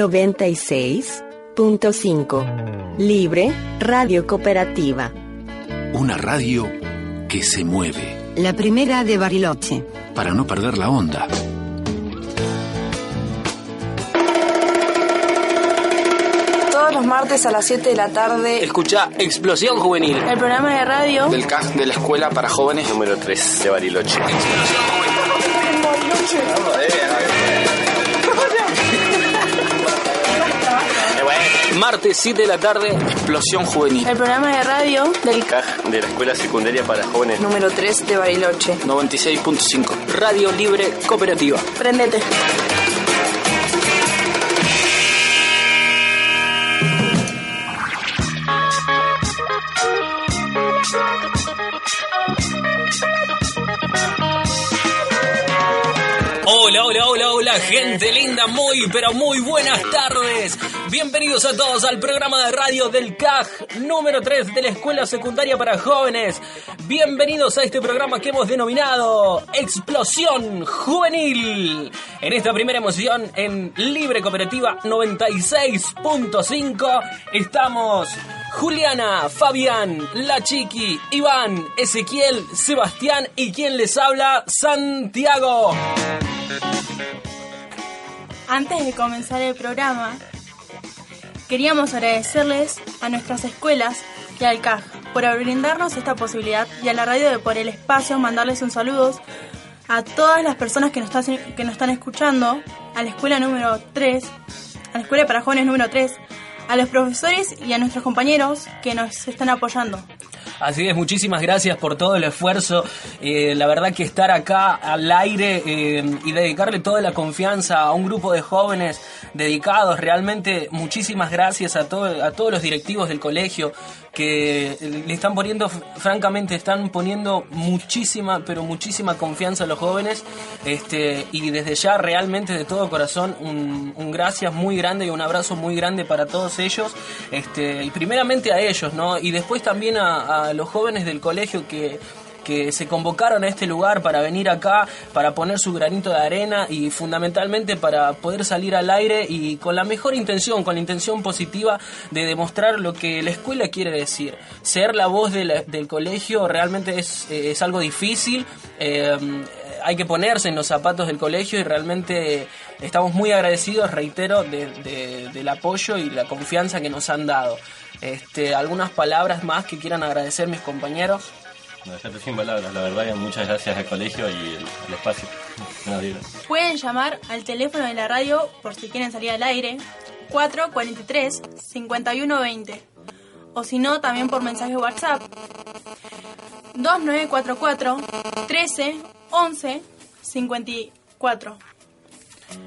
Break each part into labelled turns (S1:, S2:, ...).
S1: 96.5. Libre Radio Cooperativa.
S2: Una radio que se mueve.
S3: La primera de Bariloche.
S2: Para no perder la onda.
S4: Todos los martes a las 7 de la tarde.
S5: Escucha Explosión Juvenil.
S4: El programa de radio
S6: del CAS de la Escuela para Jóvenes número 3 de Bariloche.
S5: Explosión Juvenil. Martes 7 de la tarde, Explosión Juvenil.
S4: El programa de radio
S6: del CAG de la Escuela Secundaria para Jóvenes
S4: número 3 de Bariloche.
S5: 96.5. Radio Libre Cooperativa.
S4: Prendete.
S5: Hola, hola, hola, hola, gente linda, muy, pero muy buenas tardes. Bienvenidos a todos al programa de radio del CAG número 3 de la Escuela Secundaria para Jóvenes. Bienvenidos a este programa que hemos denominado Explosión Juvenil. En esta primera emoción en Libre Cooperativa 96.5 estamos Juliana, Fabián, La Chiqui, Iván, Ezequiel, Sebastián y quien les habla, Santiago.
S7: Antes de comenzar el programa, queríamos agradecerles a nuestras escuelas y al CAG por brindarnos esta posibilidad y a la radio de por el espacio mandarles un saludo a todas las personas que nos, están, que nos están escuchando, a la escuela número 3, a la escuela para jóvenes número 3, a los profesores y a nuestros compañeros que nos están apoyando.
S5: Así es, muchísimas gracias por todo el esfuerzo. Eh, la verdad que estar acá al aire eh, y dedicarle toda la confianza a un grupo de jóvenes dedicados, realmente muchísimas gracias a, todo, a todos los directivos del colegio que le están poniendo, francamente, están poniendo muchísima, pero muchísima confianza a los jóvenes. Este, y desde ya, realmente, de todo corazón, un, un gracias muy grande y un abrazo muy grande para todos ellos. Este, y primeramente a ellos, ¿no? Y después también a, a los jóvenes del colegio que que se convocaron a este lugar para venir acá, para poner su granito de arena y fundamentalmente para poder salir al aire y con la mejor intención, con la intención positiva de demostrar lo que la escuela quiere decir. Ser la voz de del colegio realmente es, es algo difícil. Eh, hay que ponerse en los zapatos del colegio y realmente estamos muy agradecidos, reitero, de, de, del apoyo y la confianza que nos han dado. Este, algunas palabras más que quieran agradecer mis compañeros.
S8: No, ya sin palabras, la verdad muchas gracias al colegio y el espacio.
S7: Pueden llamar al teléfono de la radio por si quieren salir al aire, 443-5120. O si no, también por mensaje WhatsApp, 2944 13 11 54.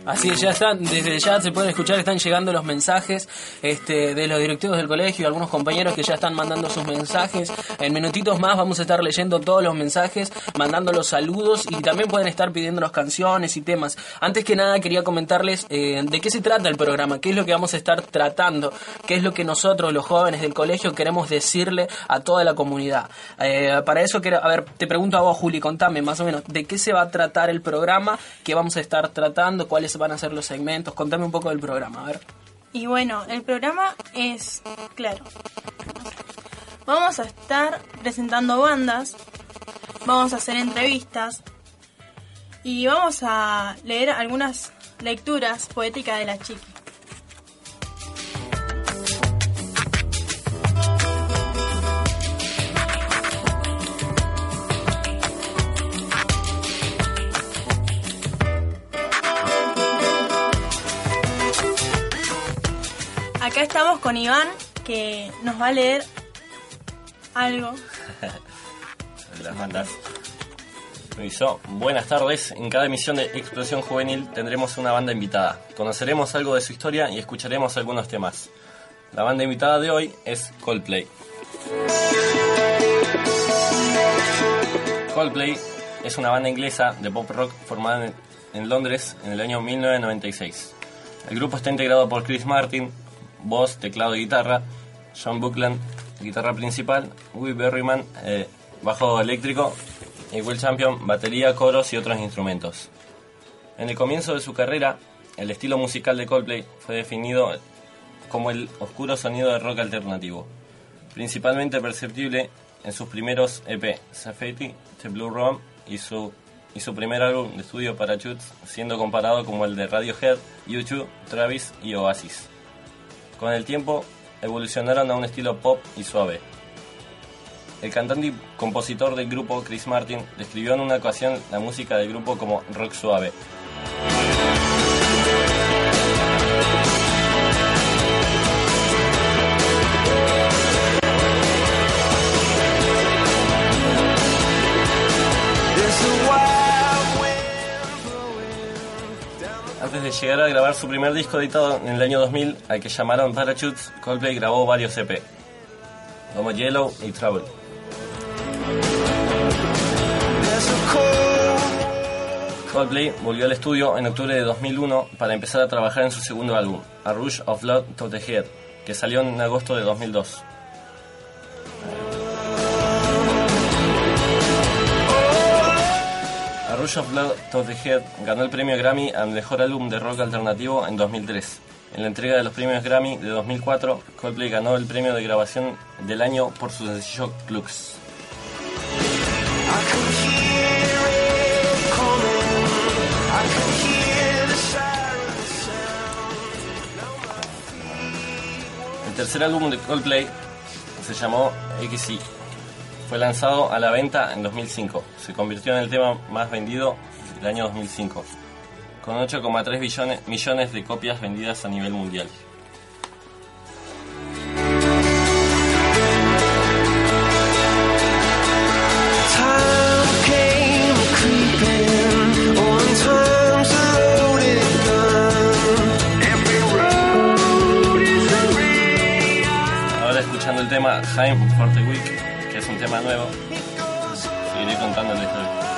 S5: Así es, ya están, desde ya se pueden escuchar, están llegando los mensajes este, de los directivos del colegio algunos compañeros que ya están mandando sus mensajes. En minutitos más vamos a estar leyendo todos los mensajes, mandando los saludos y también pueden estar pidiéndonos canciones y temas. Antes que nada quería comentarles eh, de qué se trata el programa, qué es lo que vamos a estar tratando, qué es lo que nosotros, los jóvenes del colegio, queremos decirle a toda la comunidad. Eh, para eso, quiero, a ver, te pregunto a vos, Juli, contame más o menos de qué se va a tratar el programa, qué vamos a estar tratando, cuáles van a ser los segmentos. Contame un poco del programa, a ver.
S7: Y bueno, el programa es claro. Vamos a estar presentando bandas, vamos a hacer entrevistas y vamos a leer algunas lecturas poéticas de la chiqui. Estamos con Iván, que nos va a leer algo.
S8: Las bandas. Hizo. Buenas tardes. En cada emisión de Explosión Juvenil tendremos una banda invitada. Conoceremos algo de su historia y escucharemos algunos temas. La banda invitada de hoy es Coldplay. Coldplay es una banda inglesa de pop rock formada en Londres en el año 1996. El grupo está integrado por Chris Martin, voz, teclado y guitarra, John Buckland, guitarra principal, Will Berryman, eh, bajo eléctrico, y Will Champion, batería, coros y otros instrumentos. En el comienzo de su carrera,
S9: el estilo musical de Coldplay fue definido como el oscuro sonido de rock alternativo, principalmente perceptible en sus primeros EP, Safety, The Blue Room y su, y su primer álbum de estudio Parachutes, siendo comparado como el de Radiohead, U2, Travis y Oasis. Con el tiempo evolucionaron a un estilo pop y suave. El cantante y compositor del grupo, Chris Martin, describió en una ocasión la música del grupo como rock suave. Antes de llegar a grabar su primer disco editado en el año 2000, al que llamaron Parachutes, Coldplay grabó varios EP, como Yellow y Trouble. Coldplay volvió al estudio en octubre de 2001 para empezar a trabajar en su segundo álbum, A Rush of Blood to the Head, que salió en agosto de 2002. Rush of Blood to the Head ganó el premio Grammy al mejor álbum de rock alternativo en 2003. En la entrega de los premios Grammy de 2004, Coldplay ganó el premio de grabación del año por su sencillo Clux. El tercer álbum de Coldplay se llamó XY. Fue lanzado a la venta en 2005. Se convirtió en el tema más vendido del año 2005, con 8,3 billones- millones de copias vendidas a nivel mundial. Ahora escuchando el tema Time for the Week, tema nuevo, seguiré contando la historia.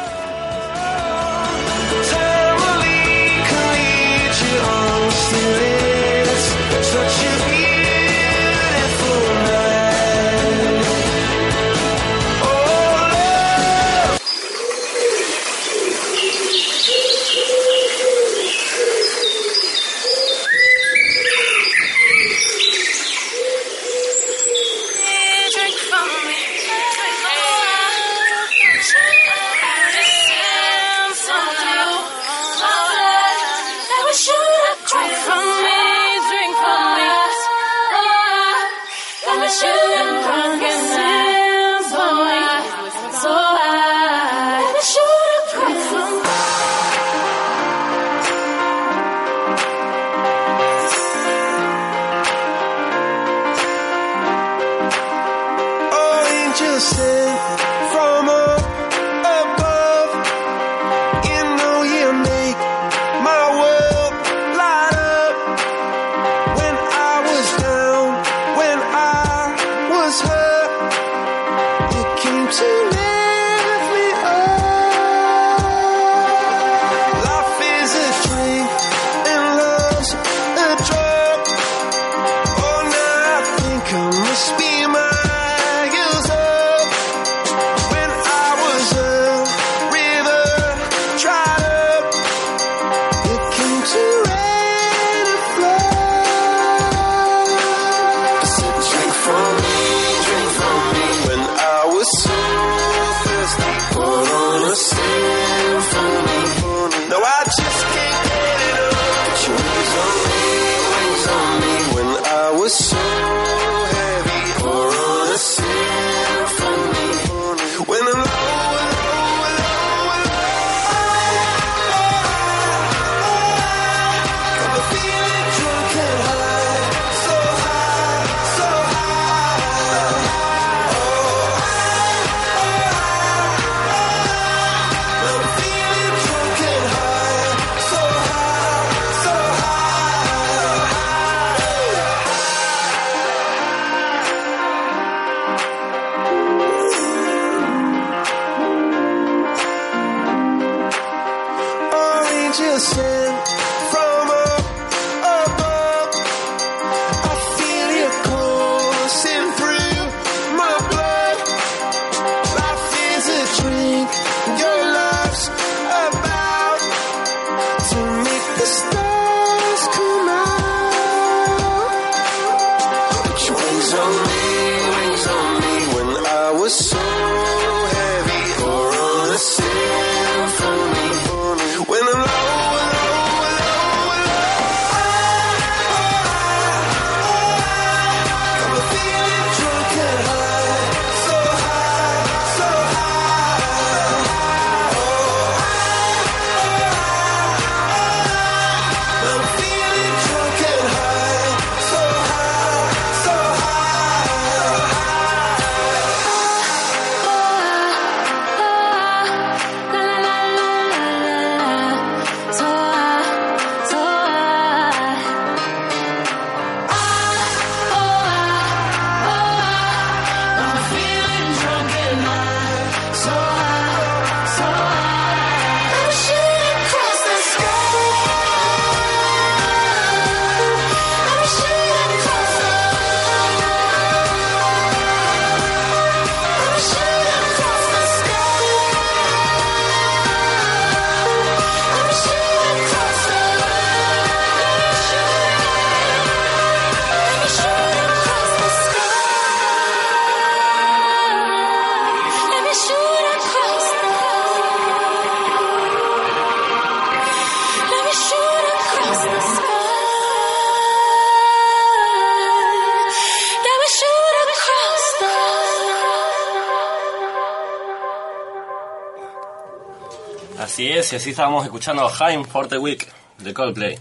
S8: Y así estábamos escuchando Haim for the Week de Coldplay.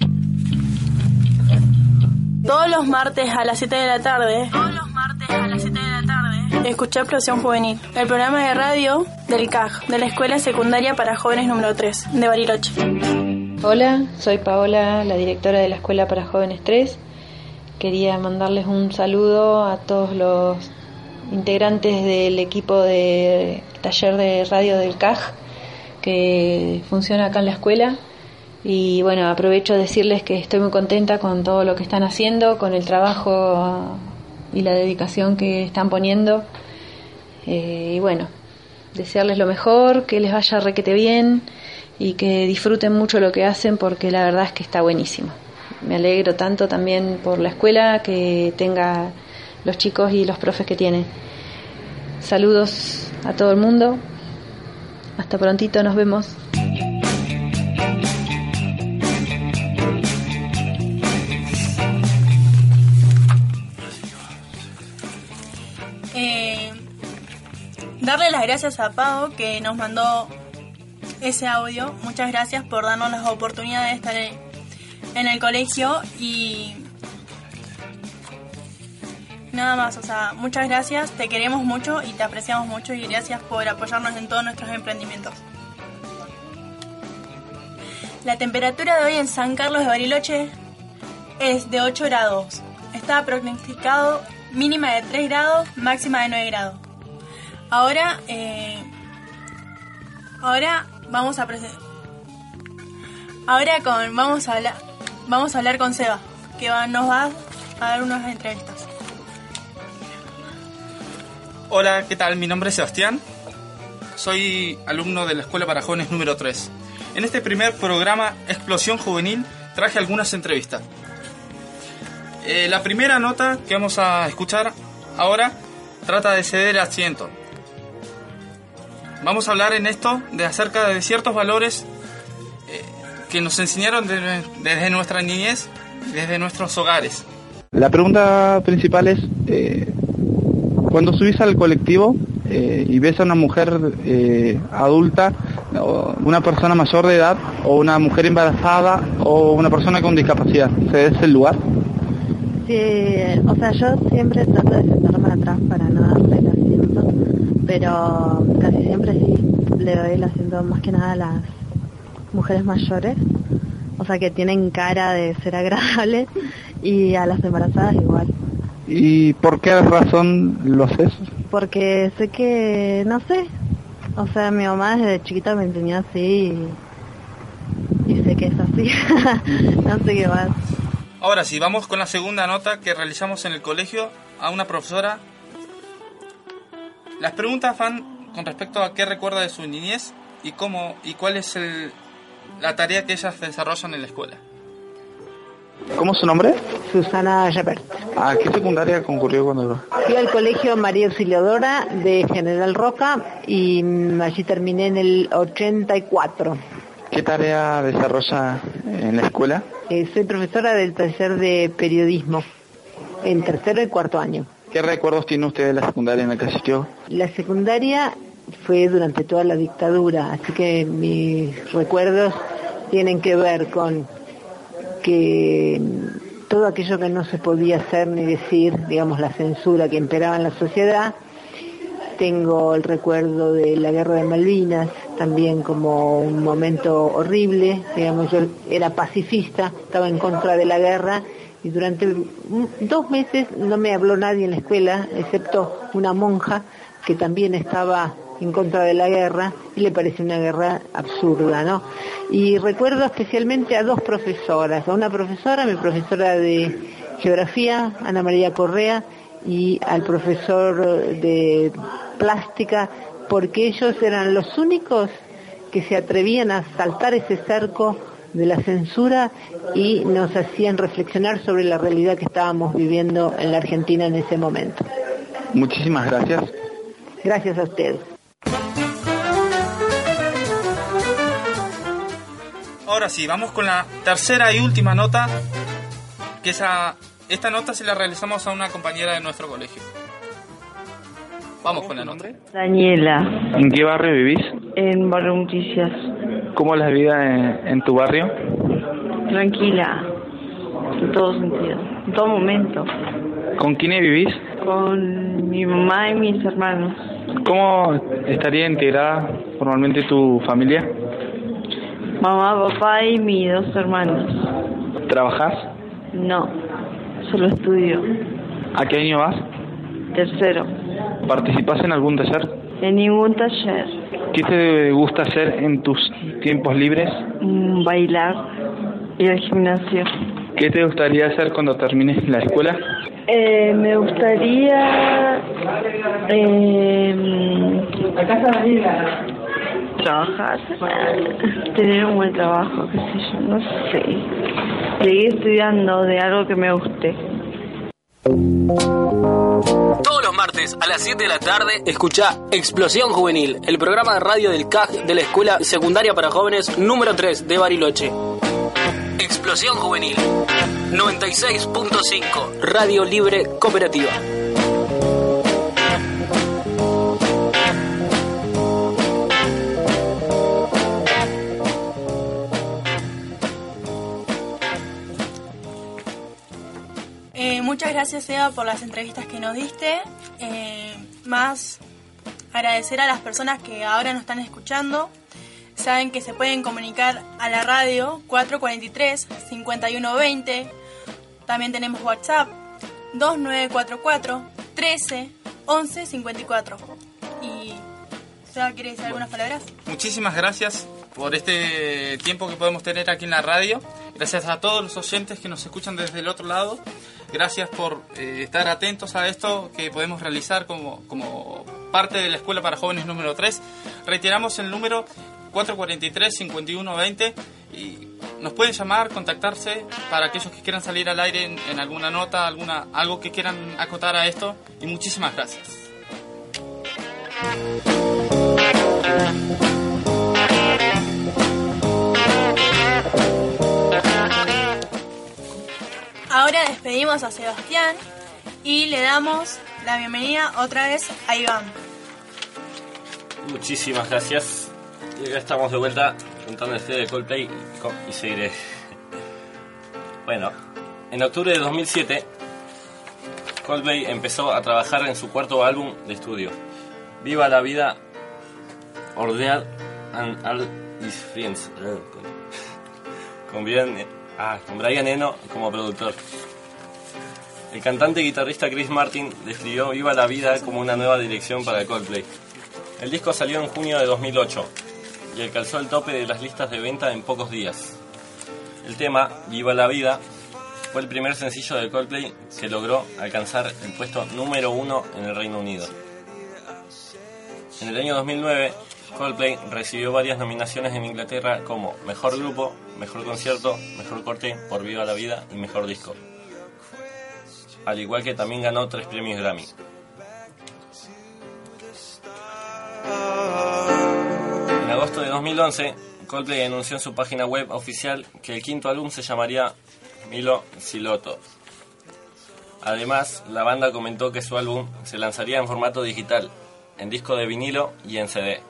S7: Todos los martes a las 7 de la tarde. Todos los martes a las 7 de la tarde. Escuché Explosión Juvenil, el programa de radio del CAJ, de la Escuela Secundaria para Jóvenes número 3, de Bariloche.
S10: Hola, soy Paola, la directora de la Escuela para Jóvenes 3. Quería mandarles un saludo a todos los integrantes del equipo de taller de radio del CAJ que funciona acá en la escuela. Y bueno, aprovecho decirles que estoy muy contenta con todo lo que están haciendo, con el trabajo y la dedicación que están poniendo. Eh, y bueno, desearles lo mejor, que les vaya requete bien y que disfruten mucho lo que hacen porque la verdad es que está buenísimo. Me alegro tanto también por la escuela que tenga los chicos y los profes que tiene. Saludos a todo el mundo. Hasta prontito, nos vemos.
S7: Eh, darle las gracias a Pau que nos mandó ese audio. Muchas gracias por darnos la oportunidad de estar en en el colegio y nada más, o sea, muchas gracias, te queremos mucho y te apreciamos mucho y gracias por apoyarnos en todos nuestros emprendimientos. La temperatura de hoy en San Carlos de Bariloche es de 8 grados. Está pronosticado mínima de 3 grados, máxima de 9 grados. Ahora, eh, ahora vamos a. Ahora con vamos a hablar vamos a hablar con Seba, que nos va a dar unas entrevistas.
S11: Hola, ¿qué tal? Mi nombre es Sebastián. Soy alumno de la Escuela para Jóvenes número 3. En este primer programa Explosión Juvenil traje algunas entrevistas. Eh, la primera nota que vamos a escuchar ahora trata de ceder asiento. Vamos a hablar en esto de acerca de ciertos valores eh, que nos enseñaron de- desde nuestra niñez, desde nuestros hogares.
S12: La pregunta principal es, eh, cuando subís al colectivo eh, y ves a una mujer eh, adulta, una persona mayor de edad, o una mujer embarazada, o una persona con discapacidad, ¿cedes el lugar?
S13: Sí, o sea, yo siempre trato de sentarme atrás para no darle el asiento, pero casi siempre sí le doy el asiento más que nada a las mujeres mayores, o sea, que tienen cara de ser agradables, y a las embarazadas igual,
S12: ¿Y por qué razón lo haces?
S13: porque sé que, no sé, o sea, mi mamá desde chiquita me enseñó así y, y sé que es así, no sé qué más.
S11: Ahora sí, vamos con la segunda nota que realizamos en el colegio a una profesora. Las preguntas van con respecto a qué recuerda de su niñez y cómo y cuál es el- la tarea que ellas desarrollan en la escuela.
S12: ¿Cómo es su nombre?
S13: Susana Yapert.
S12: ¿A qué secundaria concurrió cuando
S13: Fui al colegio María Auxiliadora de General Roca y allí terminé en el 84.
S12: ¿Qué tarea desarrolla en la escuela?
S13: Eh, soy profesora del taller de periodismo en tercero y cuarto año.
S12: ¿Qué recuerdos tiene usted de la secundaria en la que asistió?
S13: La secundaria fue durante toda la dictadura, así que mis recuerdos tienen que ver con que mm, todo aquello que no se podía hacer ni decir, digamos la censura que imperaba en la sociedad, tengo el recuerdo de la guerra de Malvinas, también como un momento horrible, digamos yo era pacifista, estaba en contra de la guerra y durante dos meses no me habló nadie en la escuela, excepto una monja que también estaba en contra de la guerra y le pareció una guerra absurda, ¿no? Y recuerdo especialmente a dos profesoras, a una profesora, mi profesora de geografía, Ana María Correa, y al profesor de plástica, porque ellos eran los únicos que se atrevían a saltar ese cerco de la censura y nos hacían reflexionar sobre la realidad que estábamos viviendo en la Argentina en ese momento.
S12: Muchísimas gracias.
S13: Gracias a ustedes.
S11: Ahora sí, vamos con la tercera y última nota, que esa, esta nota se la realizamos a una compañera de nuestro colegio. Vamos con la nota.
S14: Daniela,
S12: ¿En qué barrio vivís?
S14: en Barrio Noticias.
S12: ¿Cómo es la vida en, en tu barrio?
S14: Tranquila, en todo sentido, en todo momento,
S12: ¿Con quiénes vivís?
S14: con mi mamá y mis hermanos.
S12: ¿Cómo estaría integrada formalmente tu familia?
S14: Mamá, papá y mis dos hermanos.
S12: ¿Trabajás?
S14: No, solo estudio.
S12: ¿A qué año vas?
S14: Tercero,
S12: ¿Participás en algún taller?
S14: en ningún taller.
S12: ¿Qué te gusta hacer en tus tiempos libres?
S14: Mm, Bailar, ir al gimnasio.
S12: ¿Qué te gustaría hacer cuando termines la escuela?
S14: Eh, me gustaría eh, trabajar, tener un buen trabajo, qué sé yo, no sé. Seguir estudiando de algo que me guste.
S5: Todos los martes a las 7 de la tarde escucha Explosión Juvenil, el programa de radio del CAG de la Escuela Secundaria para Jóvenes número 3 de Bariloche. Explosión Juvenil 96.5 Radio Libre Cooperativa.
S7: Muchas gracias, Eva, por las entrevistas que nos diste. Eh, más agradecer a las personas que ahora nos están escuchando. Saben que se pueden comunicar a la radio 443-5120. También tenemos WhatsApp 2944 13 11 54. Y, Seba, ¿quiere decir algunas palabras?
S11: Muchísimas gracias por este tiempo que podemos tener aquí en la radio. Gracias a todos los oyentes que nos escuchan desde el otro lado. Gracias por eh, estar atentos a esto que podemos realizar como, como parte de la Escuela para Jóvenes número 3. Reiteramos el número 443-5120 y nos pueden llamar, contactarse para aquellos que quieran salir al aire en, en alguna nota, alguna, algo que quieran acotar a esto. Y muchísimas gracias.
S7: Ahora despedimos a Sebastián y le damos la bienvenida otra vez a Iván.
S8: Muchísimas gracias. Y acá estamos de vuelta contando CD de Coldplay y, seguiré. Bueno, en octubre de 2007, Coldplay empezó a trabajar en su cuarto álbum de estudio, Viva la Vida, Ordeal and All His Friends, eh, con, con Brian, ah, con Brian Eno como productor. El cantante y guitarrista Chris Martin describió Viva la Vida como una nueva dirección para Coldplay. El disco salió en junio de 2008 y alcanzó el tope de las listas de venta en pocos días. El tema, Viva la Vida, fue el primer sencillo de Coldplay que logró alcanzar el puesto número uno en el Reino Unido. En el año 2009, Coldplay recibió varias nominaciones en Inglaterra como Mejor Grupo, Mejor Concierto, Mejor Corte por Viva la Vida y Mejor Disco. Al igual que también ganó tres premios Grammy. En agosto de 2011, Coldplay anunció en su página web oficial que el quinto álbum se llamaría Milo Siloto. Además, la banda comentó que su álbum se lanzaría en formato digital, en disco de vinilo y en CD.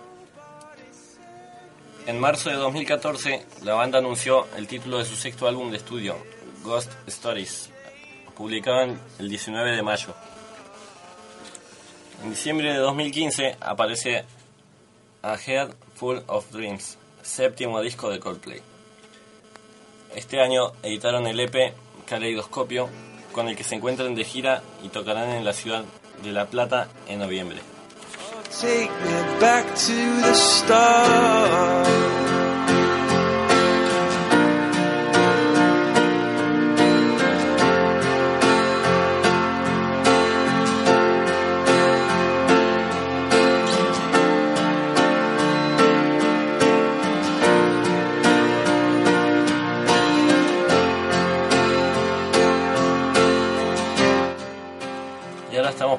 S8: En marzo de 2014, la banda anunció el título de su sexto álbum de estudio, Ghost Stories, publicado el 19 de mayo. En diciembre de 2015 aparece A Head Full of Dreams, séptimo disco de Coldplay. Este año editaron el EP Caleidoscopio, con el que se encuentran de gira y tocarán en la ciudad de La Plata en noviembre.
S9: Take me back to the start.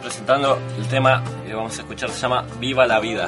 S8: Presentando el tema vamos a escuchar, se llama Viva la Vida.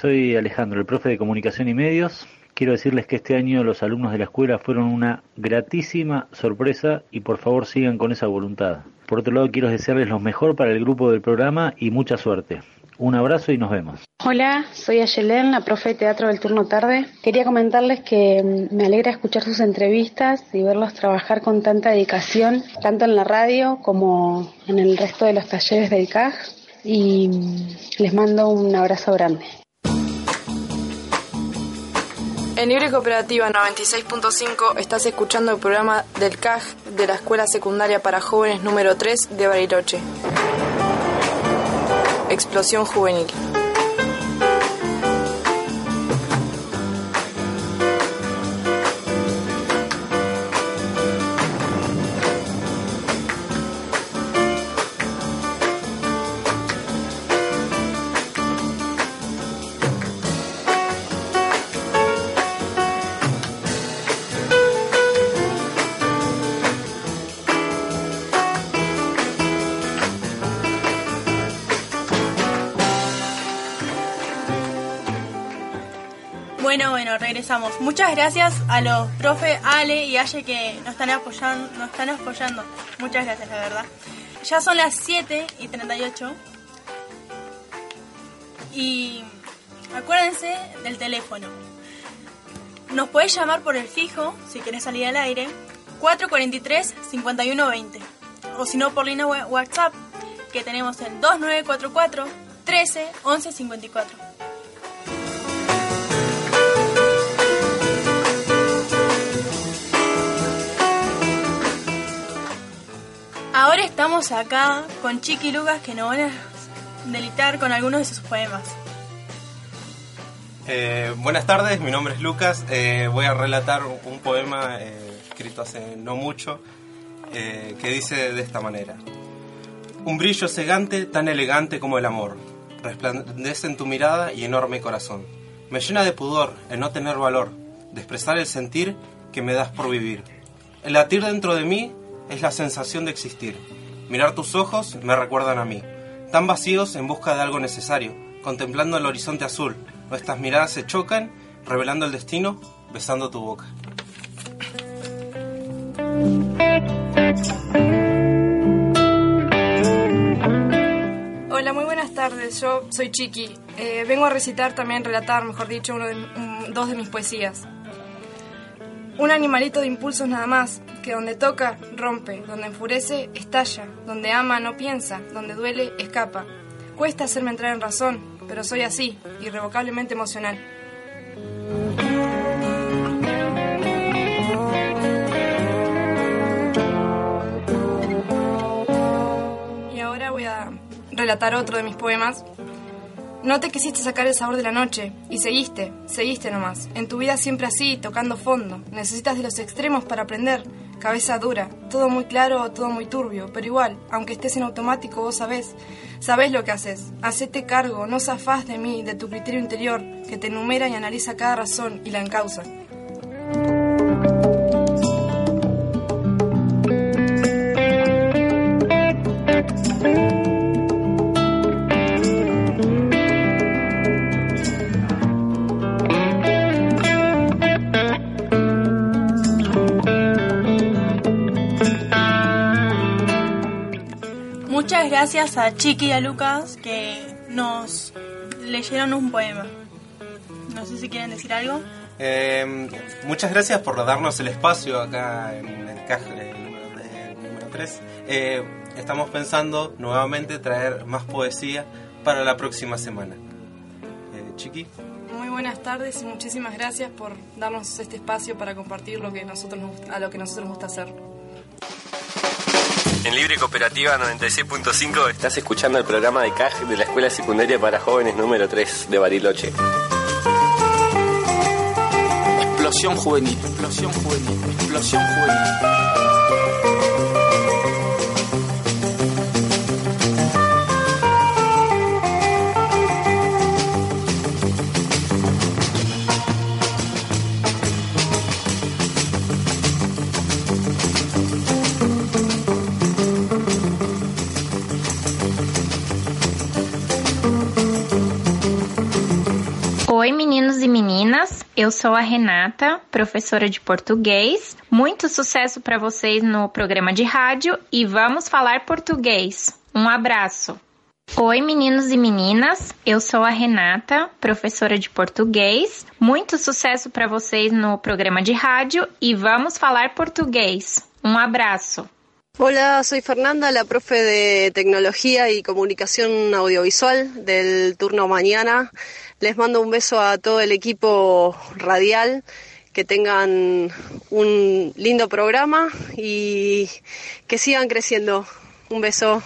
S9: Soy Alejandro, el profe de Comunicación y Medios. Quiero decirles que este año los alumnos de la escuela fueron una gratísima sorpresa y por favor sigan con esa voluntad. Por otro lado, quiero desearles lo mejor para el grupo del programa y mucha suerte. Un abrazo y nos vemos.
S15: Hola, soy Ayelen, la profe de teatro del turno tarde. Quería comentarles que mm, me alegra escuchar sus entrevistas y verlos trabajar con tanta dedicación, tanto en la radio como en el resto de los talleres del CAJ. Y mm, les mando un abrazo grande.
S16: En Libre Cooperativa 96.5 estás escuchando el programa del CAJ de la Escuela Secundaria para Jóvenes número 3 de Bariloche. Explosión Juvenil.
S7: Muchas gracias a los profe Ale y Aye que nos están apoyando, nos están apoyando. Muchas gracias, la verdad. Ya son las 7 y 38. Y acuérdense del teléfono. Nos podés llamar por el fijo, si querés salir al aire, 443-5120. O si no, por línea WhatsApp, que tenemos el 2944 13 11 54. Ahora estamos acá con Chiqui Lucas que nos van a delitar con algunos de sus poemas.
S17: Eh, buenas tardes, mi nombre es Lucas. Eh, voy a relatar un poema eh, escrito hace no mucho que dice de esta manera. Un brillo cegante tan elegante como el amor. Resplandece en tu mirada y enorme corazón. Me llena de pudor el no tener valor, de expresar el sentir que me das por vivir. El latir dentro de mí es la sensación de existir. Mirar tus ojos me recuerdan a mí, tan vacíos en busca de algo necesario, contemplando el horizonte azul. Nuestras miradas se chocan, revelando el destino, besando tu boca.
S4: Hola, muy buenas tardes. Yo soy Chiqui. Eh, vengo a recitar también, relatar, mejor dicho, uno de- dos de mis poesías. Un animalito de impulsos nada más, que donde toca, rompe, donde enfurece, estalla, donde ama, no piensa, donde duele, escapa. Cuesta hacerme entrar en razón, pero soy así, irrevocablemente emocional. Y ahora voy a relatar otro de mis poemas. No te quisiste sacar el sabor de la noche y seguiste, seguiste nomás. En tu vida siempre así, tocando fondo. Necesitas de los extremos para aprender. Cabeza dura, todo muy claro todo muy turbio, pero igual, aunque estés en automático, vos sabés, sabés lo que haces. Hacete cargo, no zafás de mí, de tu criterio interior, que te enumera y analiza cada razón y la encausa.
S7: Muchas gracias a Chiqui y a Lucas que nos leyeron un poema. No sé si quieren decir algo.
S17: Eh, muchas gracias por darnos el espacio acá en el CAJ eh, número, eh, número 3. Eh, estamos pensando nuevamente traer más poesía para la próxima semana. Eh, Chiqui.
S4: Muy buenas tardes y muchísimas gracias por darnos este espacio para compartir lo que nosotros nos a lo que nosotros nos gusta hacer.
S6: En Libre Cooperativa 96.5 estás escuchando el programa de CAJ de la Escuela Secundaria para Jóvenes número 3 de Bariloche.
S11: Explosión juvenil, explosión juvenil, explosión juvenil.
S18: Eu sou a Renata, professora de português. Muito sucesso para vocês no programa de rádio e vamos falar português. Um abraço. Oi, meninos e meninas. Eu sou a Renata, professora de português. Muito sucesso para vocês no programa de rádio e vamos falar português. Um abraço.
S19: Hola, soy Fernanda, la profe de Tecnología y Comunicación Audiovisual del turno mañana. Les mando un beso a todo el equipo radial, que tengan un lindo programa y que sigan creciendo. Un beso.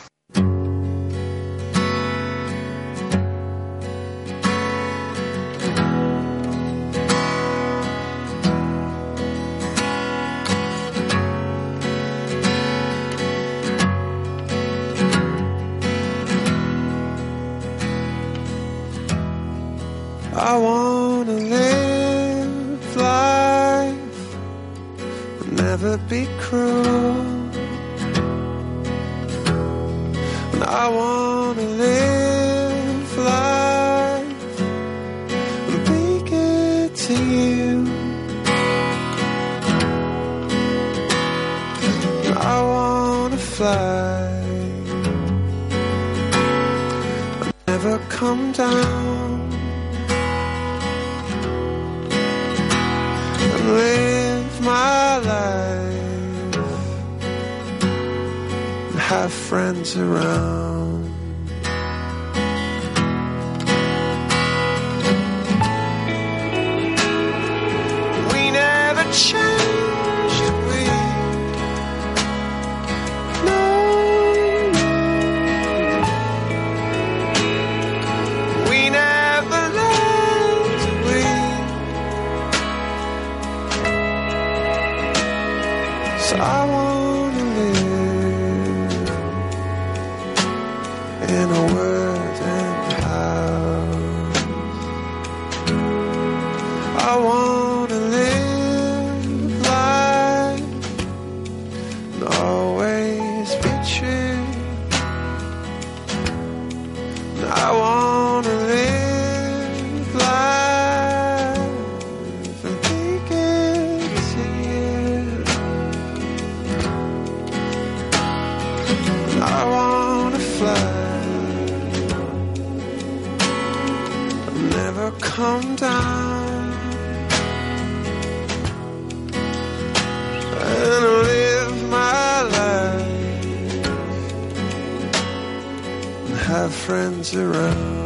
S9: Come and live my life and have friends around.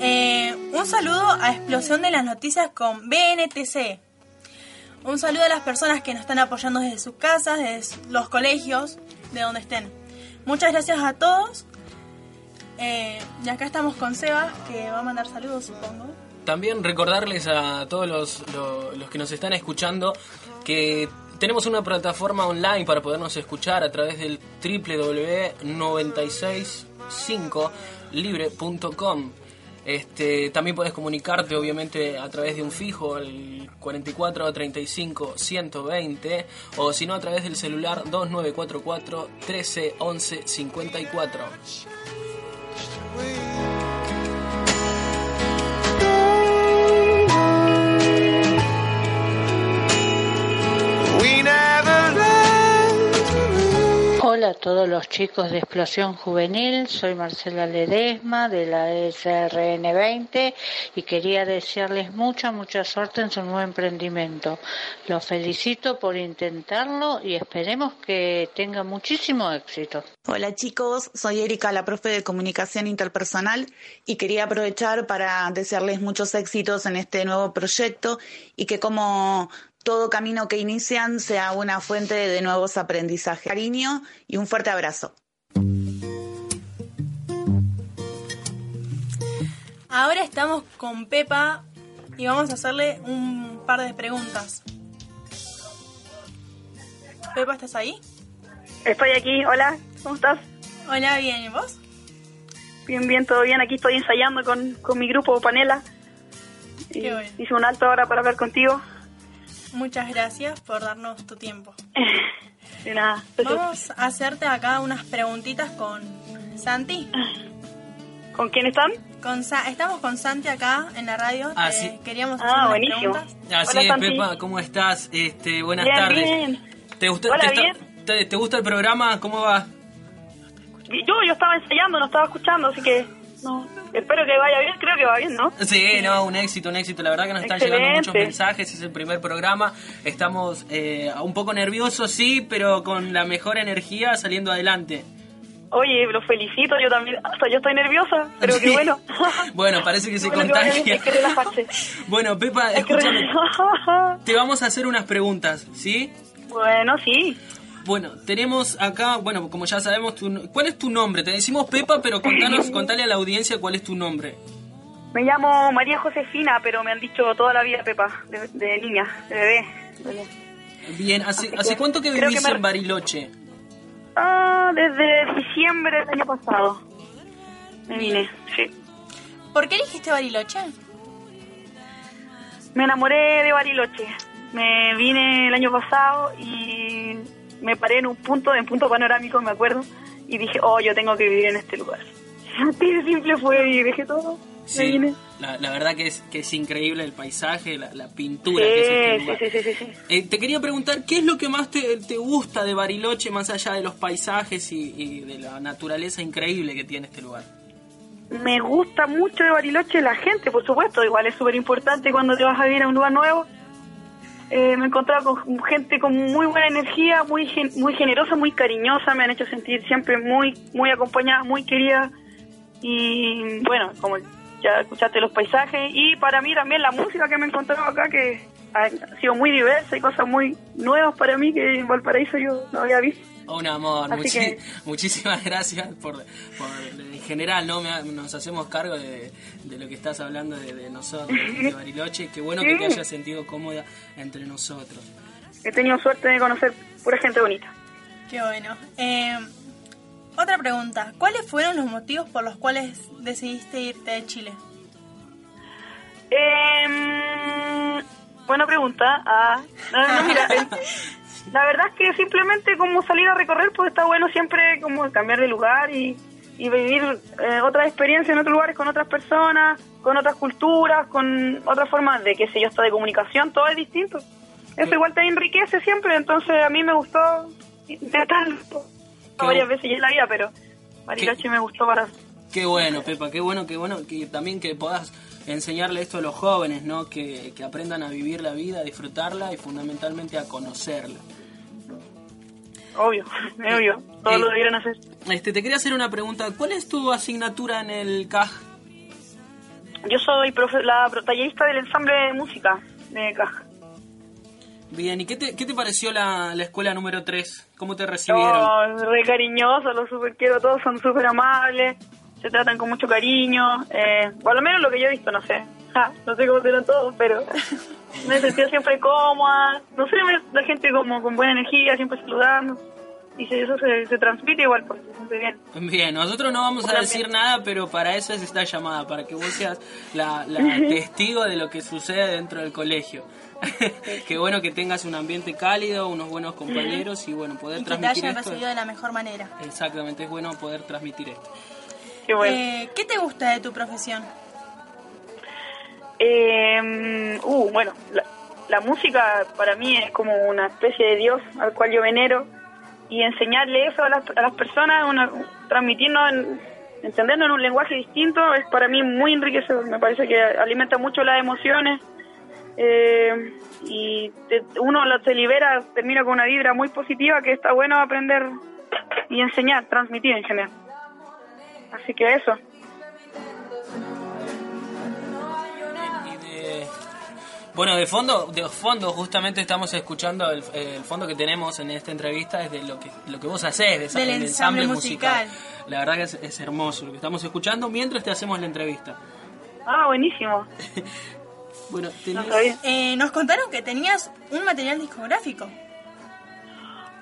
S7: Eh, un saludo a Explosión de las Noticias con BNTC. Un saludo a las personas que nos están apoyando desde sus casas, desde los colegios, de donde estén. Muchas gracias a todos. Eh, y acá estamos con Seba, que va a mandar saludos, supongo.
S5: También recordarles a todos los, lo- los que nos están escuchando que tenemos una plataforma online para podernos escuchar a través del www.965libre.com. Este, también puedes comunicarte obviamente a través de un fijo al 44 35 120 o si no a través del celular 2944 13 11 54.
S20: Hola a todos los chicos de Explosión Juvenil, soy Marcela Ledesma de la SRN 20 y quería desearles mucha, mucha suerte en su nuevo emprendimiento. Los felicito por intentarlo y esperemos que tenga muchísimo éxito.
S21: Hola chicos, soy Erika, la profe de comunicación interpersonal y quería aprovechar para desearles muchos éxitos en este nuevo proyecto y que como todo camino que inician sea una fuente de nuevos aprendizajes. Cariño y un fuerte abrazo.
S7: Ahora estamos con Pepa y vamos a hacerle un par de preguntas. Pepa, ¿estás ahí?
S22: Estoy aquí, hola.
S23: ¿Cómo estás?
S7: Hola, bien, ¿y vos?
S23: Bien, bien, todo bien. Aquí estoy ensayando con, con mi grupo Panela. Y
S7: Qué bueno.
S23: Hice un alto ahora para hablar contigo.
S7: Muchas gracias por darnos tu tiempo.
S23: De nada.
S7: Vamos a hacerte acá unas preguntitas con Santi.
S23: ¿Con quién están?
S7: Con Sa- estamos con Santi acá en la radio.
S5: Ah, sí.
S7: Queríamos
S23: Ah,
S7: hacer unas
S23: buenísimo.
S7: preguntas.
S5: Así es, Pepa, ¿cómo estás? Este, buenas
S23: Bien,
S5: tardes.
S23: bien.
S5: ¿Te gusta,
S23: Hola,
S5: te, está-
S23: bien.
S5: te- te gusta el programa? ¿Cómo va?
S23: Yo, yo estaba ensayando, no estaba escuchando, así que no. Espero que vaya bien, creo que va bien, ¿no?
S5: Sí, no, un éxito, un éxito. La verdad que nos están
S23: Excelente.
S5: llegando muchos mensajes, es el primer programa. Estamos eh, un poco nerviosos, sí, pero con la mejor energía saliendo adelante.
S23: Oye, los felicito, yo también, hasta yo estoy nerviosa, pero
S5: Sí.
S23: qué bueno.
S5: Bueno, parece que se
S23: Bueno, que
S5: contagia.
S23: que.
S5: Bueno, Pepa,
S23: que
S5: escúchame, te vamos a hacer unas preguntas, ¿sí?
S23: Bueno, sí.
S5: Bueno, tenemos acá, bueno, como ya sabemos, tu- ¿cuál es tu nombre? Te decimos Pepa, pero contanos, contale a la audiencia cuál es tu nombre.
S23: Me llamo María Josefina, pero me han dicho toda la vida Pepa, de, de niña, de bebé.
S5: Bien, ¿hace, ¿hace cuánto que vivís
S23: que me-
S5: en Bariloche?
S23: Ah, desde diciembre del año pasado. Me vine, sí.
S7: ¿Por qué elegiste Bariloche?
S23: Me enamoré de Bariloche. Me vine el año pasado y me paré en un punto, en punto panorámico, me acuerdo, y dije, oh, yo tengo que vivir en este lugar. Así de simple fue y dejé todo. Me
S5: Sí,
S23: vine.
S5: la, la verdad que es, que es increíble el paisaje, la, la pintura
S23: Sí,
S5: que es este
S23: sí,
S5: lugar.
S23: sí, sí, sí, sí.
S5: Eh, te quería preguntar, ¿qué es lo que más te, te gusta de Bariloche, más allá de los paisajes y, y de la naturaleza increíble que tiene este lugar?
S23: Me gusta mucho de Bariloche la gente, por supuesto, igual es súper importante cuando te vas a vivir a un lugar nuevo. Eh, me he encontrado con gente con muy buena energía, muy gen- muy generosa, muy cariñosa, me han hecho sentir siempre muy muy acompañada, muy querida. Y bueno, como ya escuchaste los paisajes, y para mí también la música que me he encontrado acá, que ha sido muy diversa y cosas muy nuevas para mí que en Valparaíso yo no había visto.
S5: Un amor,
S23: Así
S5: muchi-
S23: que-
S5: muchísimas gracias por, por- en general, ¿no? Me nos hacemos cargo de, de lo que estás hablando de, de nosotros, de Bariloche. Qué bueno que te hayas sentido cómoda entre nosotros.
S23: He tenido suerte de conocer pura gente bonita.
S7: Qué bueno. Eh, otra pregunta. ¿Cuáles fueron los motivos por los cuales decidiste irte de Chile?
S23: Eh, buena pregunta. Ah, no, no, mira, la verdad es que simplemente como salir a recorrer, pues está bueno siempre como cambiar de lugar y, y vivir eh, otras experiencias en otros lugares con otras personas, con otras culturas, con otras formas de, qué sé yo, hasta de comunicación, todo es distinto. Eso igual te enriquece siempre, entonces a mí me gustó intentarlo varias veces ya en la vida, pero Bariloche me gustó para...
S5: Qué bueno, Pepa, qué bueno, qué bueno que también que puedas enseñarle esto a los jóvenes, ¿no? Que, que aprendan a vivir la vida, a disfrutarla y fundamentalmente a conocerla.
S23: Obvio, obvio, todos
S5: Eh,
S23: lo debieron hacer.
S5: Este, te quería hacer una pregunta. ¿Cuál es tu asignatura en el CAJ?
S23: Yo soy profe- la tallerista del ensamble de música de Caja.
S5: Bien, ¿y qué te, qué te pareció la, la escuela número 3? ¿Cómo te recibieron?
S23: Oh, re cariñosos, los super quiero, todos son súper amables, se tratan con mucho cariño, eh, por lo menos lo que yo he visto, no sé, Ja, no sé cómo serán todos, pero me he sentido siempre cómoda, no sé, la gente como con buena energía, siempre saludando, y se- eso se, se transmite igual, porque se siente bien.
S5: Bien, nosotros no vamos a decir nada, pero para eso es esta llamada, para que vos seas la, la testigo de lo que sucede dentro del colegio. Qué bueno que tengas un ambiente cálido, unos buenos compañeros y bueno, poder
S7: Y que te
S5: transmitir
S7: hayan
S5: esto.
S7: recibido de la mejor manera.
S5: Exactamente, es bueno poder transmitir esto.
S23: Qué bueno.
S7: Eh, ¿Qué te gusta de tu profesión?
S23: Eh, uh, bueno, la, la música para mí es como una especie de Dios al cual yo venero y enseñarle eso a las, a las personas, una, transmitirnos, en- entendernos en un lenguaje distinto es para mí muy enriquecedor. Me parece que alimenta mucho las emociones eh, y te- uno se libera, termina con una vibra muy positiva que está bueno aprender y enseñar, transmitir en general. Así que eso.
S5: Bueno, de fondo, de fondo justamente estamos escuchando el, el fondo que tenemos en esta entrevista es de lo que lo que vos hacés, de esa-
S7: Del
S5: el
S7: ensamble musical.
S5: La verdad que es, es hermoso lo que estamos escuchando mientras te hacemos la entrevista.
S23: Ah, buenísimo.
S5: Bueno, tenés-
S7: Eh, nos contaron que tenías un material discográfico.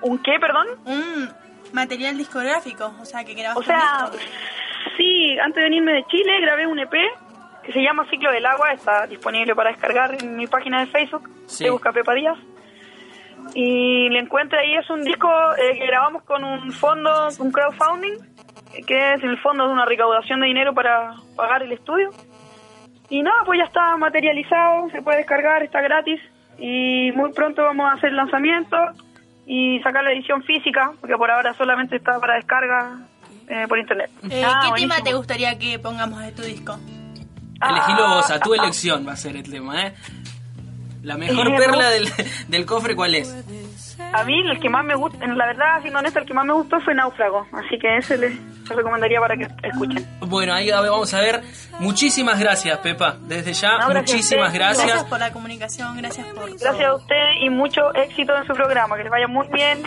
S23: ¿Un qué, perdón?
S7: Un material discográfico, o sea, que grabaste
S23: O sea,
S7: un disco.
S23: Sí, antes de venirme de Chile grabé un EP que se llama Ciclo del Agua, está disponible para descargar en mi página de Facebook,
S5: Sí.
S23: se busca Pepa Díaz. Y le encuentro ahí, es un disco eh, que grabamos con un fondo, un crowdfunding, que es en el fondo de una recaudación de dinero para pagar el estudio. Y nada, pues ya está materializado, se puede descargar, está gratis. Y muy pronto vamos a hacer el lanzamiento y sacar la edición física, porque por ahora solamente está para descarga eh, por internet.
S7: Eh,
S23: Ah,
S7: ¿Qué
S23: buenísimo.
S7: tema te gustaría que pongamos de tu disco?
S5: Elegilo vos, a
S23: Ah.
S5: tu elección va a ser el tema, ¿eh? La mejor
S23: Eh,
S5: perla
S23: no.
S5: del, del cofre, ¿cuál es?
S23: A mí el que más me gusta, la verdad, siendo honesta, el que más me gustó fue Náufrago, así que ese les, les recomendaría para que escuchen.
S5: Bueno, ahí a ver, vamos a ver. Muchísimas gracias, Pepa. Desde ya,
S23: No, gracias
S5: muchísimas gracias.
S7: Gracias por la comunicación, gracias por
S23: Gracias a usted y mucho éxito en su programa, que les vaya muy bien.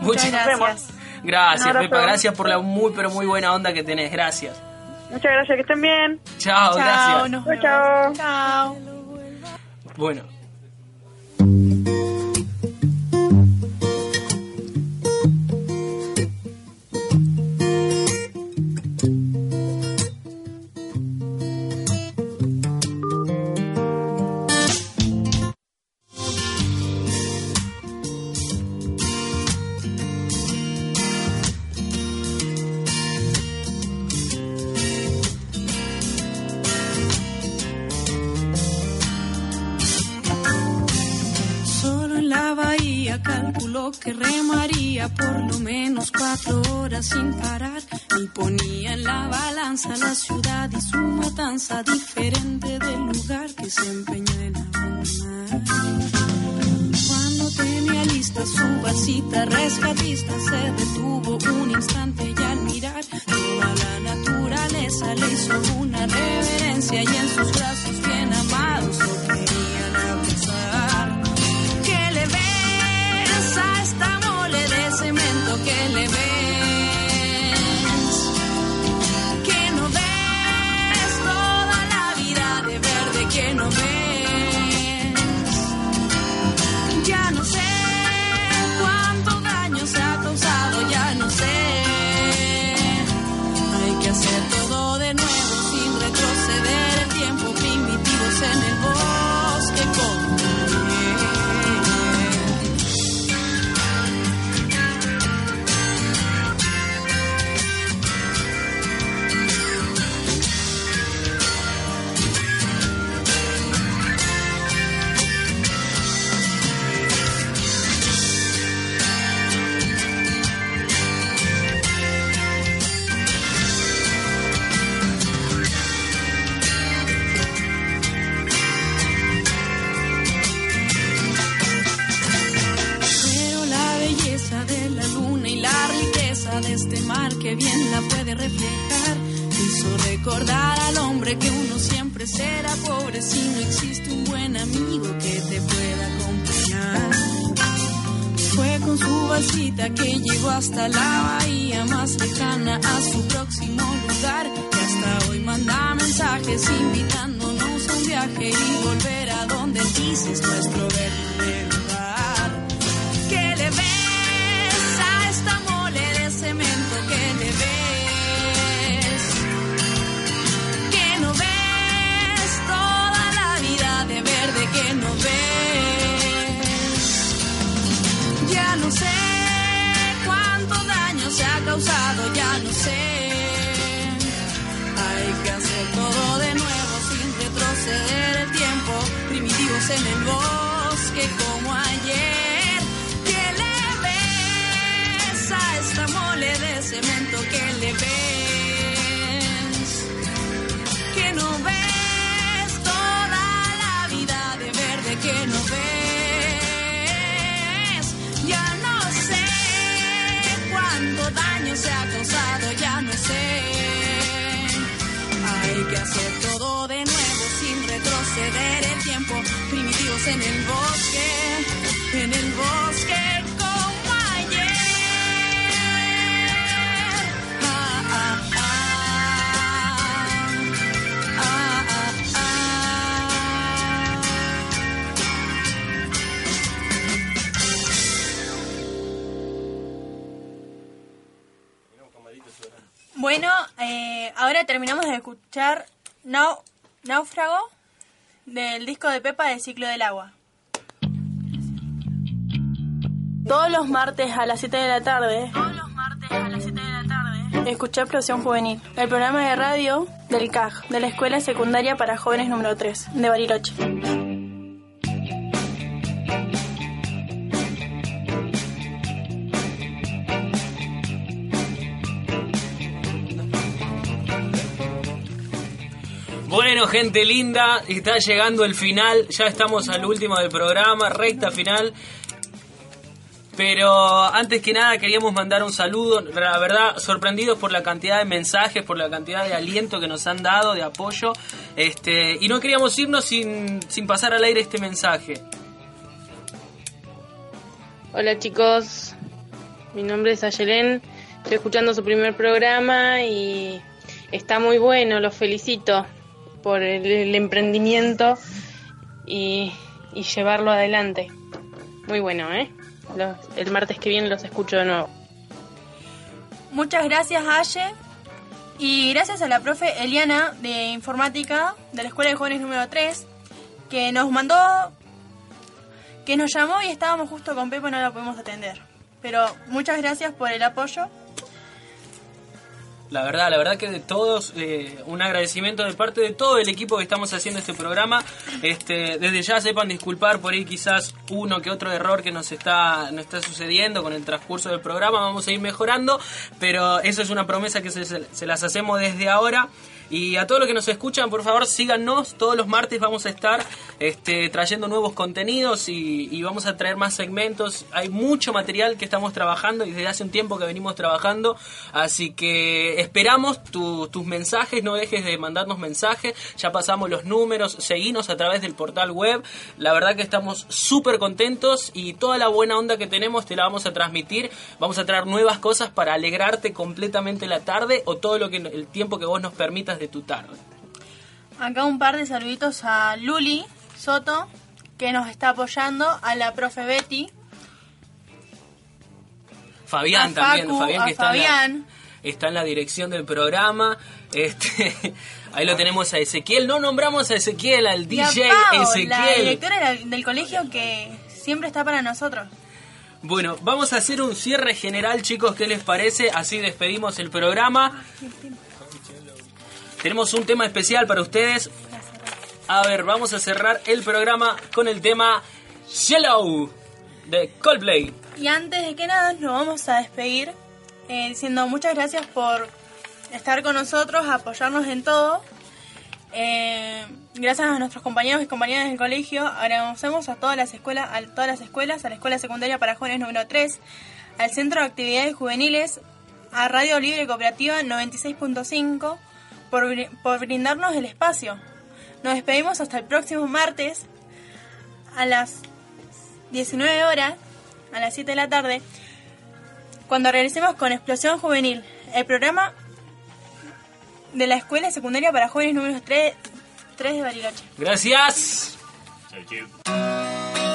S5: Muchas
S23: Nos vemos.
S5: Gracias. Pepa. Gracias por la muy, pero muy buena onda que tenés. Gracias.
S23: Muchas gracias, que estén bien.
S5: Chao, gracias.
S7: nos
S23: Chao,
S7: vemos.
S23: chao.
S7: Chao.
S5: Bueno.
S24: Parar. Y ponía en la balanza la ciudad y su matanza, diferente del lugar que se empeñó en abandonar. Cuando tenía lista su vasita rescatista, se detuvo un instante y al mirar toda la naturaleza le hizo una reverencia y en sus brazos bien amados uno siempre será pobre si no existe un buen amigo que te pueda acompañar. Fue con su balsita que llegó hasta la bahía más lejana a su próximo lugar. Que hasta hoy manda mensajes invitándonos a un viaje y volver a donde él dice es nuestro verdadero ya no sé. Hay que hacer todo de nuevo sin retroceder el tiempo. Primitivos en el bosque como ayer. ¿Qué le ves a esta mole de cemento? ¿Qué le ves? Primitivos en el bosque, en el bosque como ayer. Ah, ah, ah.
S7: Bueno, eh, ahora terminamos de escuchar Nau- Náufrago del disco de Pepa del Ciclo del Agua. Todos los martes a las 7 de la tarde. Escuché Explosión Juvenil, el programa de radio del CAJ, de la Escuela Secundaria para Jóvenes número 3, de Bariloche.
S5: Bueno, gente linda, está llegando el final, ya estamos al último del programa, recta final. Pero antes que nada queríamos mandar un saludo, la verdad sorprendidos por la cantidad de mensajes, por la cantidad de aliento que nos han dado, de apoyo, este, y no queríamos irnos sin, sin pasar al aire este mensaje.
S25: Hola chicos, mi nombre es Ayelén, estoy escuchando su primer programa y está muy bueno, los felicito por el, emprendimiento y, y llevarlo adelante. Muy bueno, ¿eh? Los- el martes que viene los escucho de nuevo.
S7: Muchas gracias, Aye. Y gracias a la profe Eliana de Informática de la Escuela de Jóvenes número 3, que nos mandó, que nos llamó y estábamos justo con Pepo y no la pudimos atender. Pero muchas gracias por el apoyo.
S5: La verdad, la verdad que de todos, eh, un agradecimiento de parte de todo el equipo que estamos haciendo este programa. Este, desde ya sepan disculpar por ahí quizás uno que otro error que nos está, nos está sucediendo con el transcurso del programa. Vamos a ir mejorando, pero eso es una promesa que se, las hacemos desde ahora. Y a todos los que nos escuchan, por favor, síganos. Todos los martes vamos a estar este, trayendo nuevos contenidos y, vamos a traer más segmentos. Hay mucho material que estamos trabajando y desde hace un tiempo que venimos trabajando. Así que esperamos tu- tus mensajes. No dejes de mandarnos mensajes. Ya pasamos los números. Seguinos a través del portal web. La verdad que estamos súper contentos y toda la buena onda que tenemos te la vamos a transmitir. Vamos a traer nuevas cosas para alegrarte completamente la tarde o todo lo que el tiempo que vos nos permitas de tu tarde.
S7: Acá un par de saluditos a Luli Soto, que nos está apoyando, a la profe Betty,
S5: Fabián
S7: a
S5: también,
S7: Facu,
S5: Fabián que está en, la,
S7: Fabián.
S5: está en la dirección del programa. Este, ahí lo tenemos a Ezequiel. No nombramos a Ezequiel, al DJ
S7: Pao, la
S5: Ezequiel.
S7: directora del- del colegio que siempre está para nosotros.
S5: Bueno, vamos a hacer un cierre general, chicos. ¿Qué les parece? Así despedimos el programa. Tenemos un tema especial para ustedes. A ver, vamos a cerrar el programa con el tema Yellow de Coldplay.
S7: Y antes de que nada, nos vamos a despedir eh, diciendo muchas gracias por estar con nosotros, apoyarnos en todo. Eh, gracias a nuestros compañeros y compañeras del colegio, agradecemos a todas las escuelas, a todas las escuelas, a la Escuela Secundaria para Jóvenes número 3, al Centro de Actividades Juveniles, a Radio Libre Cooperativa 96.5 por, bri- por brindarnos el espacio. Nos despedimos hasta el próximo martes a las 19 horas, a las 7 de la tarde, cuando regresemos con Explosión Juvenil, el programa de la Escuela Secundaria para Jóvenes número 3, 3 de Bariloche.
S5: Gracias.
S9: Look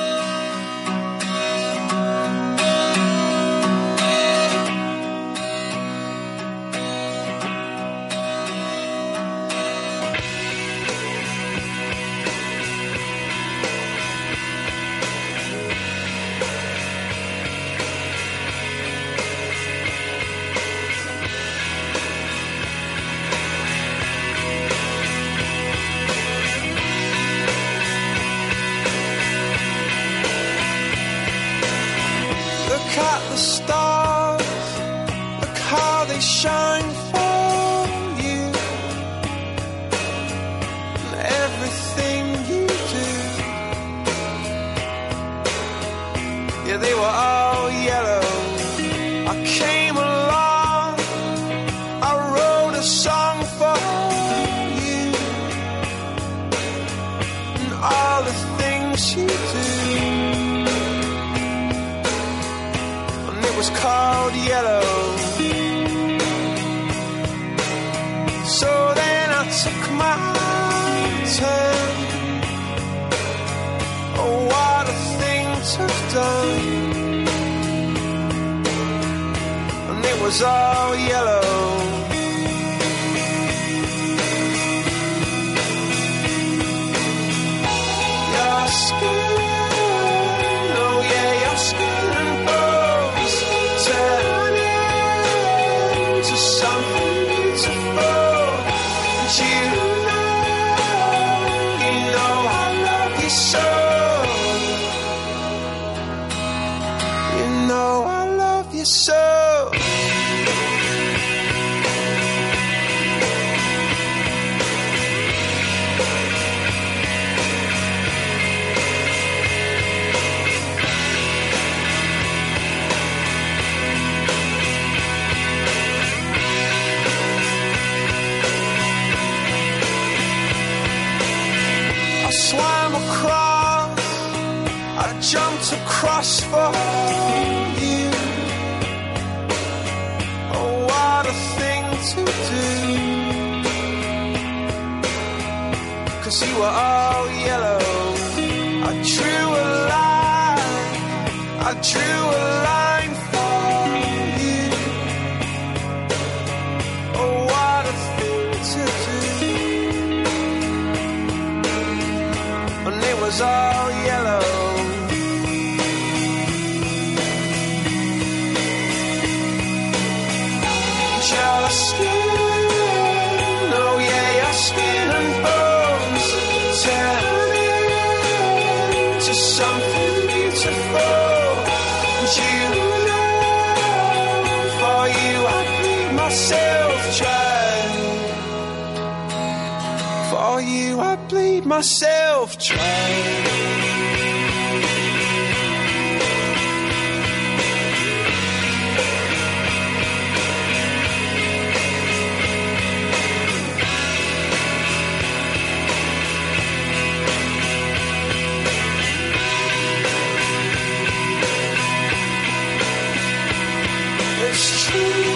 S9: you Thank you.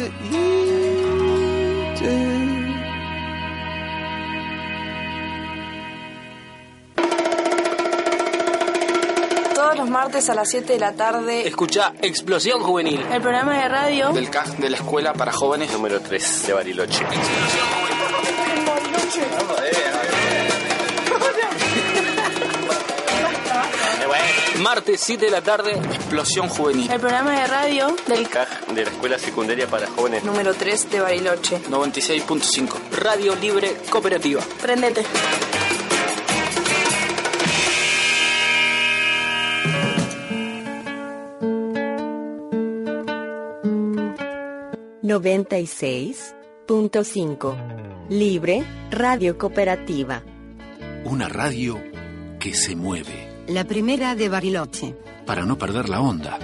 S9: That you do.
S16: Todos los martes a las 7 de la tarde.
S5: Escucha Explosión Juvenil.
S7: El programa de radio
S6: Del CAG de la Escuela para Jóvenes
S8: Número 3 de Bariloche.
S5: Martes 7 de la tarde.
S6: Explosión Juvenil.
S7: El programa de radio del
S8: CAG de la Escuela Secundaria para Jóvenes.
S16: Número 3 de Bariloche.
S6: 96.5.
S5: Radio Libre Cooperativa.
S7: Prendete.
S26: noventa y seis punto cinco Libre Radio Cooperativa.
S2: Una radio que se mueve
S26: La primera de Bariloche.
S2: para no perder la onda.